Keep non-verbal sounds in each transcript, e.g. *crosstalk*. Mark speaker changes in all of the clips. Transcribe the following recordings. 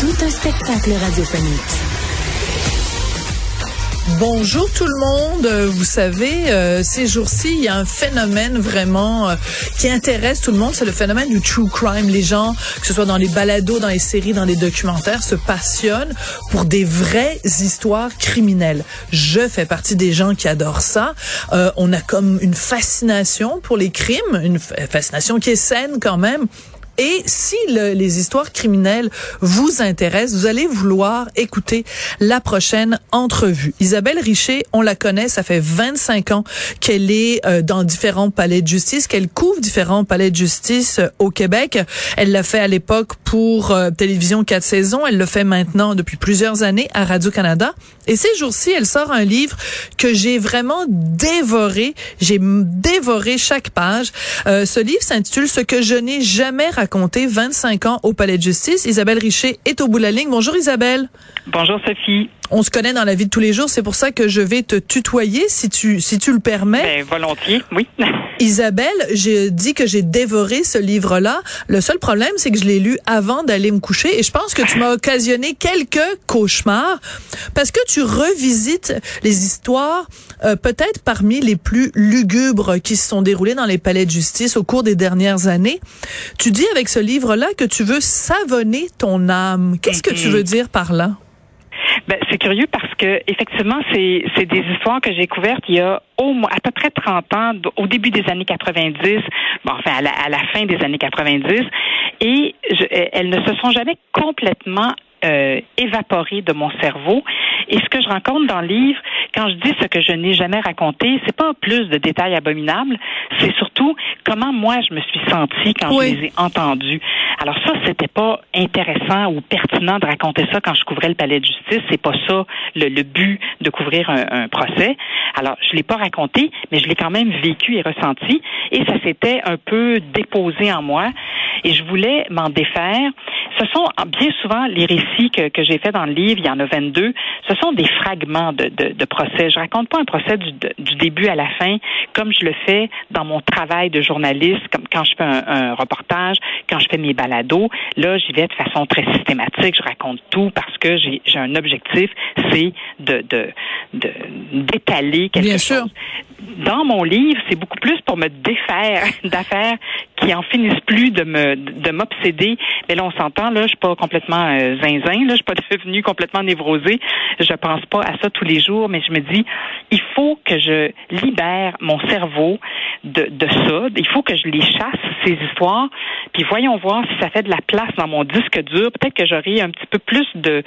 Speaker 1: Tout un spectacle radiophonique.
Speaker 2: Bonjour tout le monde. Euh, Vous savez, euh, ces jours-ci, il y a un phénomène vraiment euh, qui intéresse tout le monde. C'est le phénomène du true crime. Les gens, que ce soit dans les balados, dans les séries, dans les documentaires, se passionnent pour des vraies histoires criminelles. Je fais partie des gens qui adorent ça. Euh, on a comme une fascination pour les crimes, une fa- fascination qui est saine quand même. Et si le- les histoires criminelles vous intéressent, vous allez vouloir écouter la prochaine entrevue. Isabelle Richer, on la connaît, ça fait 25 ans qu'elle est euh, dans différents palais de justice, qu'elle couvre différents palais de justice euh, au Québec. Elle l'a fait à l'époque pour euh, Télévision 4 saisons, elle le fait maintenant depuis plusieurs années à Radio-Canada. Et ces jours-ci, elle sort un livre que j'ai vraiment dévoré. J'ai dévoré chaque page. Euh, ce livre s'intitule Ce que je n'ai jamais raconté 25 ans au Palais de justice. Isabelle Richer est au bout de la ligne. Bonjour Isabelle.
Speaker 3: Bonjour Sophie.
Speaker 2: On se connaît dans la vie de tous les jours, c'est pour ça que je vais te tutoyer si tu si tu le permets.
Speaker 3: Ben, volontiers, oui. *laughs*
Speaker 2: Isabelle, j'ai dit que j'ai dévoré ce livre-là. Le seul problème, c'est que je l'ai lu avant d'aller me coucher et je pense que tu m'as occasionné quelques cauchemars parce que tu revisites les histoires euh, peut-être parmi les plus lugubres qui se sont déroulées dans les palais de justice au cours des dernières années. Tu dis avec ce livre-là que tu veux savonner ton âme. Qu'est-ce que tu
Speaker 3: Mhm.
Speaker 2: veux dire par là?
Speaker 3: Ben, c'est curieux parce que effectivement, c'est c'est des histoires que j'ai couvertes il y a au moins à peu près 30 ans, au début des années 90, bon, enfin à la, à la fin des années 90, et je, elles ne se sont jamais complètement euh, évaporées de mon cerveau. Et ce que je rencontre dans le livre, quand je dis ce que je n'ai jamais raconté, c'est pas plus de détails abominables, c'est surtout comment moi je me suis sentie quand
Speaker 2: Oui.
Speaker 3: je les ai entendus. Alors ça, c'était pas intéressant ou pertinent de raconter ça quand je couvrais le palais de justice. C'est pas ça le, le but de couvrir un, un procès. Alors je l'ai pas raconté, mais je l'ai quand même vécu et ressenti, et ça s'était un peu déposé en moi. Et je voulais m'en défaire. Ce sont bien souvent les récits que, que j'ai fait dans le livre, il y en a 22, ce sont des fragments de, procès. Je raconte pas un procès du, début à la fin, comme je le fais dans mon travail de journaliste, quand je fais un, un reportage, quand je fais mes balados. Là, j'y vais de façon très systématique. Je raconte tout parce que j'ai un objectif, c'est de de de- d'étaler quelque
Speaker 2: Bien
Speaker 3: chose.
Speaker 2: sûr.
Speaker 3: Dans mon livre, c'est beaucoup plus pour me défaire *laughs* d'affaires qui en finissent plus de me de m'obséder. Mais là, on s'entend, là, je suis pas complètement euh, zinzin, là, je suis pas *laughs* devenue complètement névrosée. Je pense pas à ça tous les jours, mais je me dis, il faut que je libère mon cerveau de, de ça. Il faut que je les chasse, ces histoires. Puis voyons voir si ça fait de la place dans mon disque dur. Peut-être que j'aurai un petit peu plus de,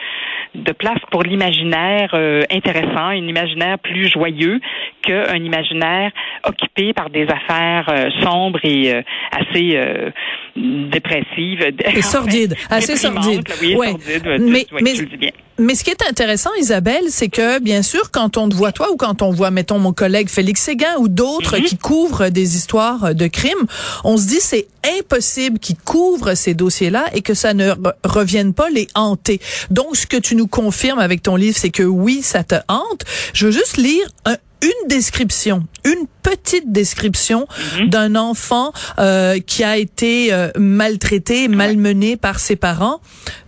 Speaker 3: de place pour l'imaginaire euh, intéressant, un imaginaire plus joyeux qu'un imaginaire occupé par des affaires euh, sombres et euh, assez euh, dépressives.
Speaker 2: Et sordide, *laughs* assez
Speaker 3: déprimantes,
Speaker 2: sordide.
Speaker 3: là, Oui,
Speaker 2: Ouais.
Speaker 3: sordide,
Speaker 2: Mais-
Speaker 3: tu,
Speaker 2: mais-
Speaker 3: tu le dis bien.
Speaker 2: Mais ce qui est intéressant, Isabelle, c'est que bien sûr, quand on te voit toi ou quand on voit, mettons, mon collègue Félix Séguin ou d'autres
Speaker 3: Mhm.
Speaker 2: qui couvrent des histoires de crimes, on se dit c'est impossible qu'ils couvrent ces dossiers-là et que ça ne re- revienne pas les hanter. Donc, ce que tu nous confirmes avec ton livre, c'est que oui, ça te hante. Je veux juste lire un- une description, une petite description d'un enfant euh, qui a été euh, maltraité, malmené par ses parents.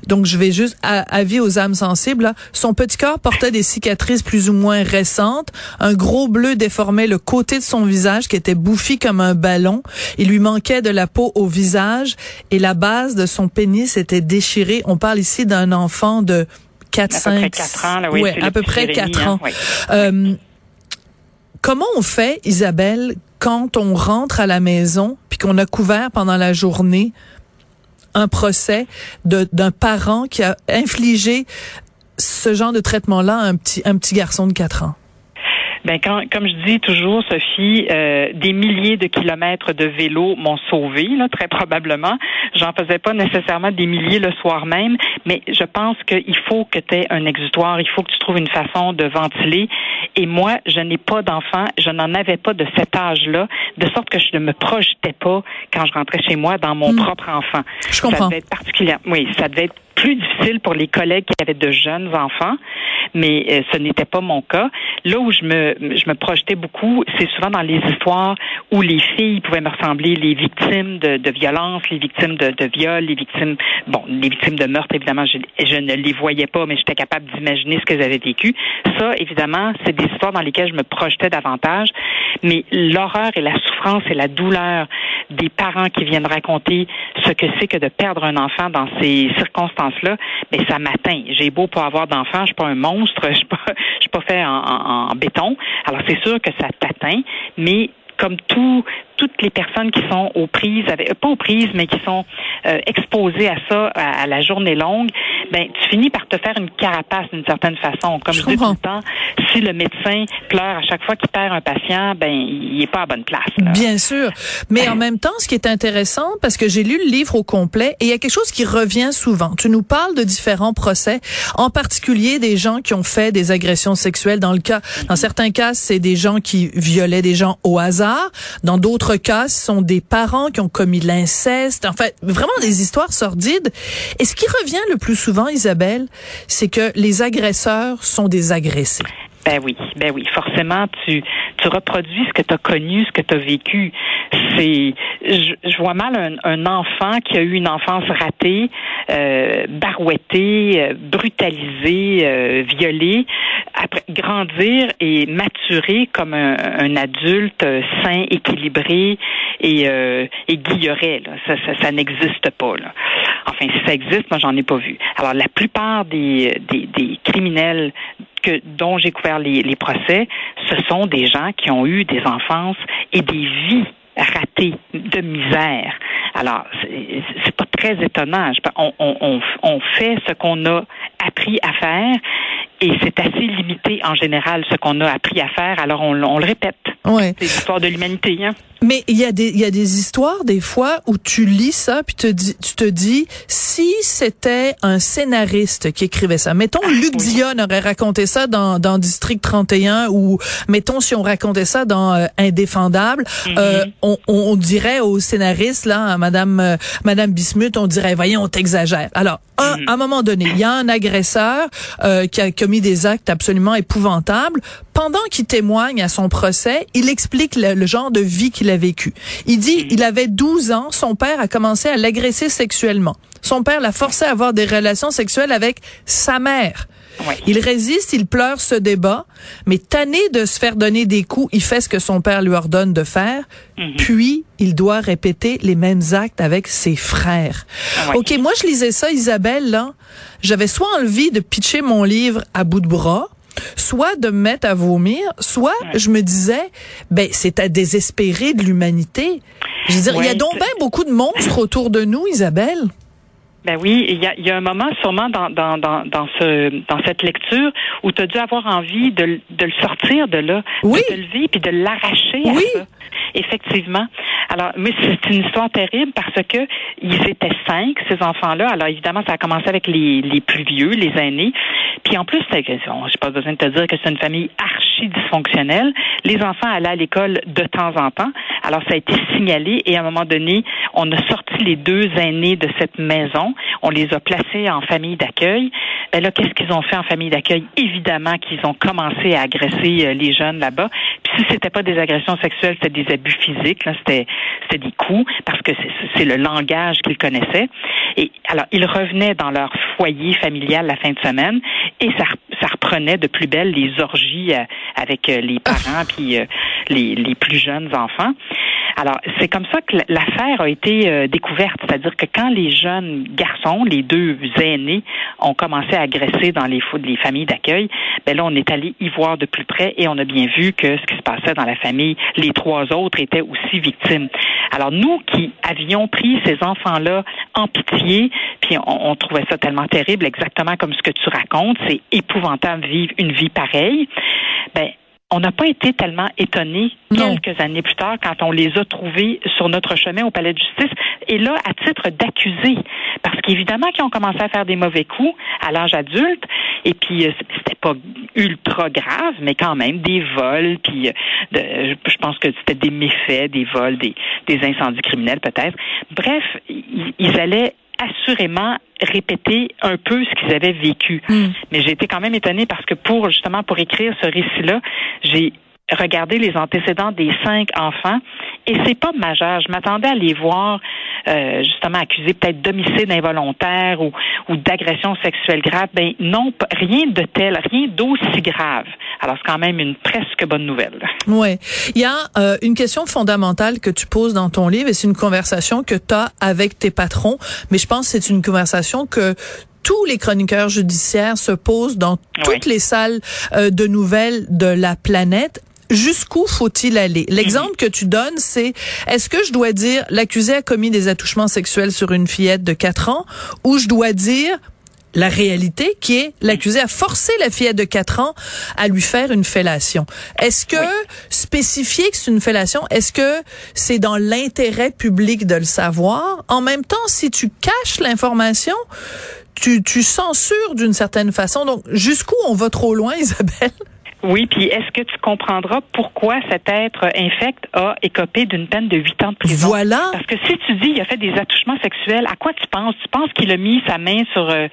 Speaker 2: Donc, je vais juste à- avis aux âmes sensibles. là. Son petit corps portait des cicatrices plus ou moins récentes. Un gros bleu déformait le côté de son visage qui était bouffi comme un ballon. Il lui manquait de la peau au visage et la base de son pénis était déchirée. On parle ici d'un enfant de 4,
Speaker 3: À peu
Speaker 2: 5,
Speaker 3: près quatre ans, là, oui,
Speaker 2: ouais, à peu près
Speaker 3: Jérémy,
Speaker 2: 4
Speaker 3: hein,
Speaker 2: ans. Euh, comment on fait, Isabelle, quand on rentre à la maison puis qu'on a couvert pendant la journée un procès d'un parent qui a infligé ce genre de traitement-là à un petit, un petit garçon de 4 ans?
Speaker 3: Ben quand, comme je dis toujours, Sophie, euh, des milliers de kilomètres de vélo m'ont sauvé, là, très probablement. J'en faisais pas nécessairement des milliers le soir même, mais je pense qu'il faut que tu aies un exutoire, il faut que tu trouves une façon de ventiler. Et moi, je n'ai pas d'enfant, je n'en avais pas de cet âge-là, de sorte que je ne me projetais pas quand je rentrais chez moi dans mon propre enfant.
Speaker 2: Je comprends.
Speaker 3: Ça devait être particulier. Oui, ça devait être plus difficile pour les collègues qui avaient de jeunes enfants, mais euh, ce n'était pas mon cas. Là où je me, je me projetais beaucoup, c'est souvent dans les histoires où les filles pouvaient me ressembler, les victimes de, de violences, les victimes de, de viols, les victimes, bon, les victimes de meurtre, évidemment, je, je ne les voyais pas, mais j'étais capable d'imaginer ce qu'elles avaient vécu. Ça, évidemment, c'est des histoires dans lesquelles je me projetais davantage, mais l'horreur et la souffrance et la douleur des parents qui viennent raconter ce que c'est que de perdre un enfant dans ces mais ça m'atteint. J'ai beau pas avoir d'enfant, je suis pas un monstre, *laughs* je suis pas, je suis pas fait en béton. Alors c'est sûr que ça t'atteint, mais comme tout, toutes les personnes qui sont aux prises, avec, euh, pas aux prises, mais qui sont euh, exposées à ça à, à la journée longue, ben tu finis par te faire une carapace d'une certaine façon. Comme
Speaker 2: Je
Speaker 3: je, dis tout le temps, si le médecin pleure à chaque fois qu'il perd un patient, ben il est pas à bonne place. là.
Speaker 2: Bien sûr. Mais en même temps, ce qui est intéressant, parce que j'ai lu le livre au complet, et il y a quelque chose qui revient souvent. Tu nous parles de différents procès, en particulier des gens qui ont fait des agressions sexuelles. Dans le cas, dans certains cas, c'est des gens qui violaient des gens au hasard. Dans d'autres cas, sont des parents qui ont commis l'inceste. En fait, vraiment des histoires sordides. Et ce qui revient le plus souvent, Isabelle, c'est que les agresseurs sont des agressés.
Speaker 3: Ben oui, ben oui. Forcément, tu, tu reproduis ce que tu as connu, ce que tu as vécu. C'est, je, je vois mal un, un enfant qui a eu une enfance ratée, euh, barouettée, euh, brutalisée, euh, violée, après grandir et maturer comme un, un adulte euh, sain, équilibré et, euh, et guilleret. Là. Ça, ça, ça n'existe pas. Là. Enfin, si ça existe, moi, j'en ai pas vu. Alors, la plupart des, des, des criminels que, dont j'ai couvert les, procès, ce sont des gens qui ont eu des enfances et des vies ratées de misère. Alors, c'est pas très étonnant. On fait ce qu'on a appris à faire et c'est assez limité en général ce qu'on a appris à faire. Alors, on, on le répète.
Speaker 2: Ouais.
Speaker 3: C'est l'histoire de l'humanité. Hein?
Speaker 2: Mais il y a des il y a des histoires des fois où tu lis ça puis te dis tu te dis si c'était un scénariste qui écrivait ça mettons Luc
Speaker 3: oui.
Speaker 2: Dion aurait raconté ça dans dans District 31 ou mettons si on racontait ça dans euh, Indéfendable euh, on, on dirait au scénariste là à madame euh, madame Bismuth on dirait voyons on t'exagère. Alors un- à un moment donné, il y a un agresseur euh, qui a commis des actes absolument épouvantables. Pendant qu'il témoigne à son procès, il explique le, le genre de vie qu'il a vécu. Il dit, il avait 12 ans, son père a commencé à l'agresser sexuellement. Son père l'a forcé à avoir des relations sexuelles avec sa mère.
Speaker 3: Oui.
Speaker 2: Il résiste, il pleure, se débat, mais tanné de se faire donner des coups, il fait ce que son père lui ordonne de faire, puis il doit répéter les mêmes actes avec ses frères.
Speaker 3: Ah oui.
Speaker 2: OK, moi je lisais ça, Isabelle, là, j'avais soit envie de pitcher mon livre à bout de bras, soit de me mettre à vomir, soit je me disais, ben c'est à désespérer de l'humanité. Je veux dire, il y a donc bien beaucoup de monstres autour de nous, Isabelle.
Speaker 3: Ben oui, il y a, y a, un moment sûrement dans, dans, dans, dans, ce, dans cette lecture où tu as dû avoir envie de, de le sortir de là,
Speaker 2: oui.
Speaker 3: de le vivre puis de l'arracher
Speaker 2: oui.
Speaker 3: à ça. Effectivement. Alors, mais c'est une histoire terrible parce que ils étaient cinq, ces enfants-là. Alors, évidemment, ça a commencé avec les, les plus vieux, les aînés. Puis en plus, j'ai pas besoin de te dire que c'est une famille archi dysfonctionnelle. Les enfants allaient à l'école de temps en temps. Alors, ça a été signalé et à un moment donné, on a sorti les deux aînés de cette maison. On les a placés en famille d'accueil. Ben là, qu'est-ce qu'ils ont fait en famille d'accueil? Évidemment qu'ils ont commencé à agresser euh, les jeunes là-bas. Puis si c'était pas des agressions sexuelles, c'était des abus physiques. Là, c'était c'était des coups parce que c'est le langage qu'ils connaissaient. Et alors, ils revenaient dans leur foyer familial la fin de semaine et ça, ça reprenait de plus belle les orgies euh, avec euh, les parents puis les, les plus jeunes enfants. Alors, c'est comme ça que l'affaire a été découverte. C'est-à-dire que quand les jeunes garçons, les deux aînés, ont commencé à agresser dans les, les familles d'accueil, ben là, on est allé y voir de plus près et on a bien vu que ce qui se passait dans la famille, les trois autres étaient aussi victimes. Alors, nous qui avions pris ces enfants-là en pitié, puis on, on, trouvait ça tellement terrible, exactement comme ce que tu racontes, c'est épouvantable vivre une vie pareille, ben, on n'a pas été tellement étonnés quelques années plus tard quand on les a trouvés sur notre chemin au palais de justice. Et là à titre d'accusés parce qu'évidemment qu'ils ont commencé à faire des mauvais coups à l'âge adulte et puis c'était pas ultra grave mais quand même des vols puis de, je pense que c'était des méfaits des vols des, des incendies criminels peut-être. Bref ils allaient assurément répéter un peu ce qu'ils avaient vécu.
Speaker 2: Mm.
Speaker 3: Mais j'ai été quand même étonnée parce que pour justement pour écrire ce récit-là, j'ai regardé les antécédents des cinq enfants et c'est pas majeur. Je m'attendais à les voir euh, justement accusés peut-être d'homicide involontaire ou, ou d'agression sexuelle grave. Ben non, rien de tel, rien d'aussi grave. Alors c'est quand même une presque bonne nouvelle.
Speaker 2: Ouais, il y a euh, une question fondamentale que tu poses dans ton livre et c'est une conversation que tu as avec tes patrons, mais je pense que c'est une conversation que tous les chroniqueurs judiciaires se posent dans toutes
Speaker 3: Oui.
Speaker 2: les salles euh, de nouvelles de la planète jusqu'où faut-il aller? L'exemple que tu donnes, c'est est-ce que je dois dire l'accusé a commis des attouchements sexuels sur une fillette de 4 ans ou je dois dire la réalité qui est l'accusé a forcé la fillette de 4 ans à lui faire une fellation? Est-ce que spécifier que c'est une fellation, est-ce que c'est dans l'intérêt public de le savoir? En même temps, si tu caches l'information, tu, tu censures d'une certaine façon. Donc, jusqu'où on va trop loin, *laughs* Isabelle?
Speaker 3: Oui, puis est-ce que tu comprendras pourquoi cet être infect a écopé d'une peine de huit ans de prison?
Speaker 2: Voilà.
Speaker 3: Parce que si tu dis il a fait des attouchements sexuels, à quoi tu penses? Tu penses qu'il a mis sa main sur euh,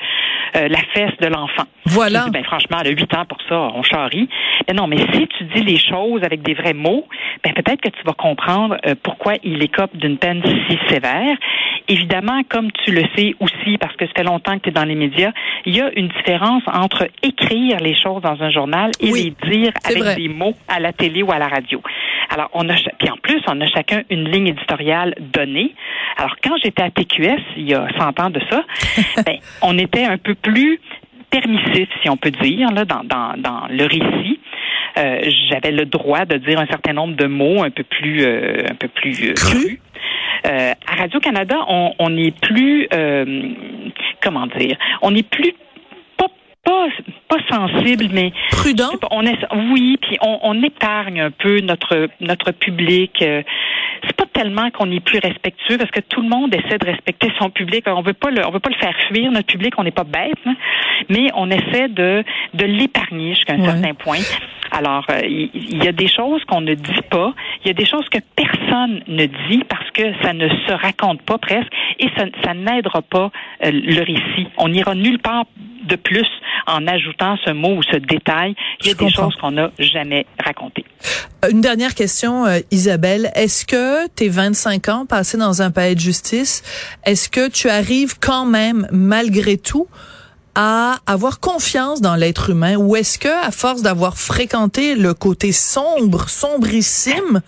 Speaker 3: euh, la fesse de l'enfant?
Speaker 2: Voilà.
Speaker 3: Dis, ben, franchement, elle a huit ans pour ça, on charrie. Mais non, mais si tu dis les choses avec des vrais mots, ben, peut-être que tu vas comprendre euh, pourquoi il écope d'une peine si sévère. Évidemment, comme tu le sais aussi, parce que ça fait longtemps que tu es dans les médias, il y a une différence entre écrire les choses dans un journal et
Speaker 2: Oui,
Speaker 3: les dire avec
Speaker 2: vrai.
Speaker 3: des mots à la télé ou à la radio. Alors, on a, puis en plus, on a chacun une ligne éditoriale donnée. Alors, quand j'étais à TQS, il y a 100 ans de ça, *laughs* ben, on était un peu plus permissif, si on peut dire, là, dans, dans, dans le récit. Euh, J'avais le droit de dire un certain nombre de mots un peu plus, euh, un peu plus euh,
Speaker 2: Cru.
Speaker 3: crus. Euh, à Radio Canada, on, on est plus, euh, comment dire, on est plus pas pas pas sensible, mais
Speaker 2: Prudent?
Speaker 3: on est, oui, puis on, on épargne un peu notre notre public. euh, c'est pas tellement qu'on est plus respectueux parce que tout le monde essaie de respecter son public. On veut pas le, on veut pas le faire fuir notre public. On n'est pas bête, hein, mais on essaie de de l'épargner jusqu'à un
Speaker 2: Ouais.
Speaker 3: certain point. Alors, euh, il il y, a des choses qu'on ne dit pas. Il y a des choses que personne ne dit que ça ne se raconte pas presque et ça, ça n'aidera pas euh, le récit. On n'ira nulle part de plus en ajoutant ce mot ou ce détail. Il y a
Speaker 2: Je
Speaker 3: des
Speaker 2: comprends.
Speaker 3: choses qu'on n'a jamais racontées.
Speaker 2: Une dernière question, euh, Isabelle. Est-ce que tes 25 ans passés dans un palais de justice, est-ce que tu arrives quand même, malgré tout, à avoir confiance dans l'être humain? Ou est-ce que, à force d'avoir fréquenté le côté sombre, sombrissime,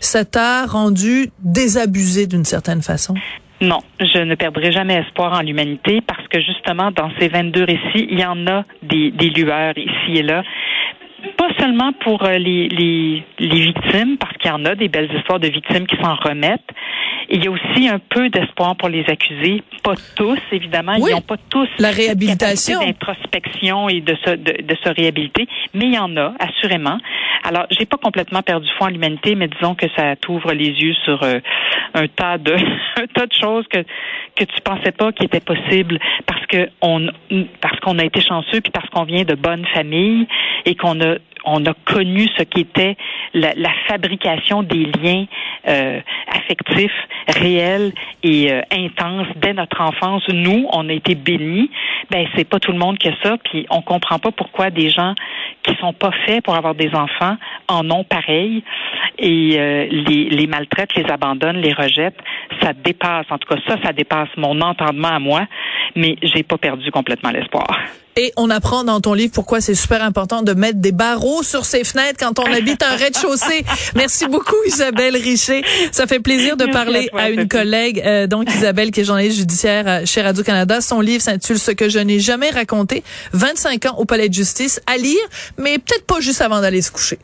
Speaker 2: ça t'a rendu désabusé d'une certaine façon?
Speaker 3: Non, je ne perdrai jamais espoir en l'humanité parce que justement, dans ces 22 récits, il y en a des, des lueurs ici et là. Pas seulement pour euh, les, les, les victimes, parce qu'il y en a des belles histoires de victimes qui s'en remettent. il y a aussi un peu d'espoir pour les accusés, pas tous évidemment,
Speaker 2: Oui.
Speaker 3: ils n'ont pas tous
Speaker 2: La réhabilitation.
Speaker 3: d'introspection et de se de, de se réhabiliter, mais il y en a assurément. Alors, j'ai pas complètement perdu foi en l'humanité, mais disons que ça t'ouvre les yeux sur euh, un tas de *laughs* un tas de choses que que tu pensais pas qui étaient possibles parce que on parce qu'on a été chanceux puis parce qu'on vient de bonnes familles et qu'on a on a connu ce qu'était la, la fabrication des liens euh, affectifs réels et euh, intenses dès notre enfance. Nous, on a été bénis. Ben c'est pas tout le monde qui a ça, puis on comprend pas pourquoi des gens qui sont pas faits pour avoir des enfants en ont pareil et euh, les, les maltraitent, les abandonnent, les rejettent. Ça dépasse, en tout cas ça, ça dépasse mon entendement à moi, mais j'ai pas perdu complètement l'espoir.
Speaker 2: Et on apprend dans ton livre pourquoi c'est super important de mettre des barreaux sur ses fenêtres quand on habite un rez-de-chaussée. *laughs* Merci beaucoup Isabelle Richer. Ça fait plaisir de
Speaker 3: Merci à
Speaker 2: parler
Speaker 3: toi,
Speaker 2: à, une collègue, euh, donc Isabelle qui est journaliste judiciaire euh, chez Radio-Canada. Son livre s'intitule Ce que je n'ai jamais raconté, 25 ans au palais de justice, à lire, mais peut-être pas juste avant d'aller se coucher.